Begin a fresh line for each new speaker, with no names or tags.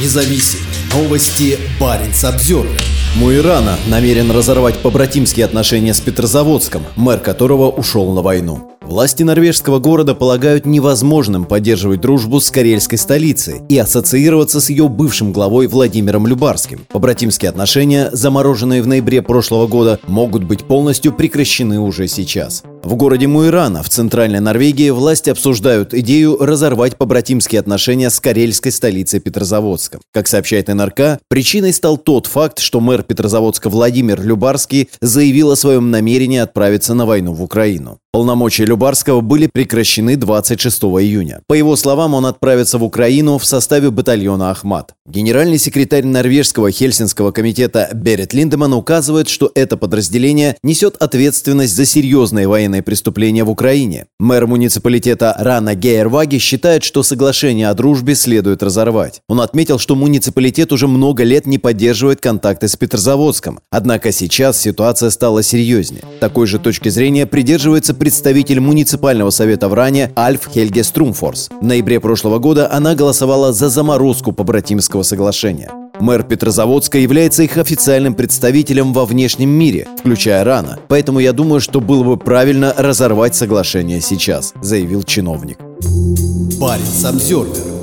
независим. Новости Баренц Обзервер.
Муирана намерен разорвать побратимские отношения с Петрозаводском, мэр которого ушел на войну. Власти норвежского города полагают невозможным поддерживать дружбу с карельской столицей и ассоциироваться с ее бывшим главой Владимиром Любарским. Побратимские отношения, замороженные в ноябре прошлого года, могут быть полностью прекращены уже сейчас. В городе Муирана в центральной Норвегии власти обсуждают идею разорвать побратимские отношения с карельской столицей Петрозаводском. Как сообщает НРК, причиной стал тот факт, что мэр Петрозаводска Владимир Любарский заявил о своем намерении отправиться на войну в Украину. Полномочия Любарского были прекращены 26 июня. По его словам, он отправится в Украину в составе батальона «Ахмат». Генеральный секретарь норвежского Хельсинского комитета Берет Линдеман указывает, что это подразделение несет ответственность за серьезные военные преступления в Украине. Мэр муниципалитета Рана Гейерваги считает, что соглашение о дружбе следует разорвать. Он отметил, что муниципалитет уже много лет не поддерживает контакты с Петрозаводском. Однако сейчас ситуация стала серьезнее. Такой же точки зрения придерживается представитель муниципального совета в Ране Альф Хельге Струмфорс. В ноябре прошлого года она голосовала за заморозку побратимского соглашения. Мэр Петрозаводска является их официальным представителем во внешнем мире, включая Рана. Поэтому я думаю, что было бы правильно разорвать соглашение сейчас, заявил чиновник.
Баренц Обзервер.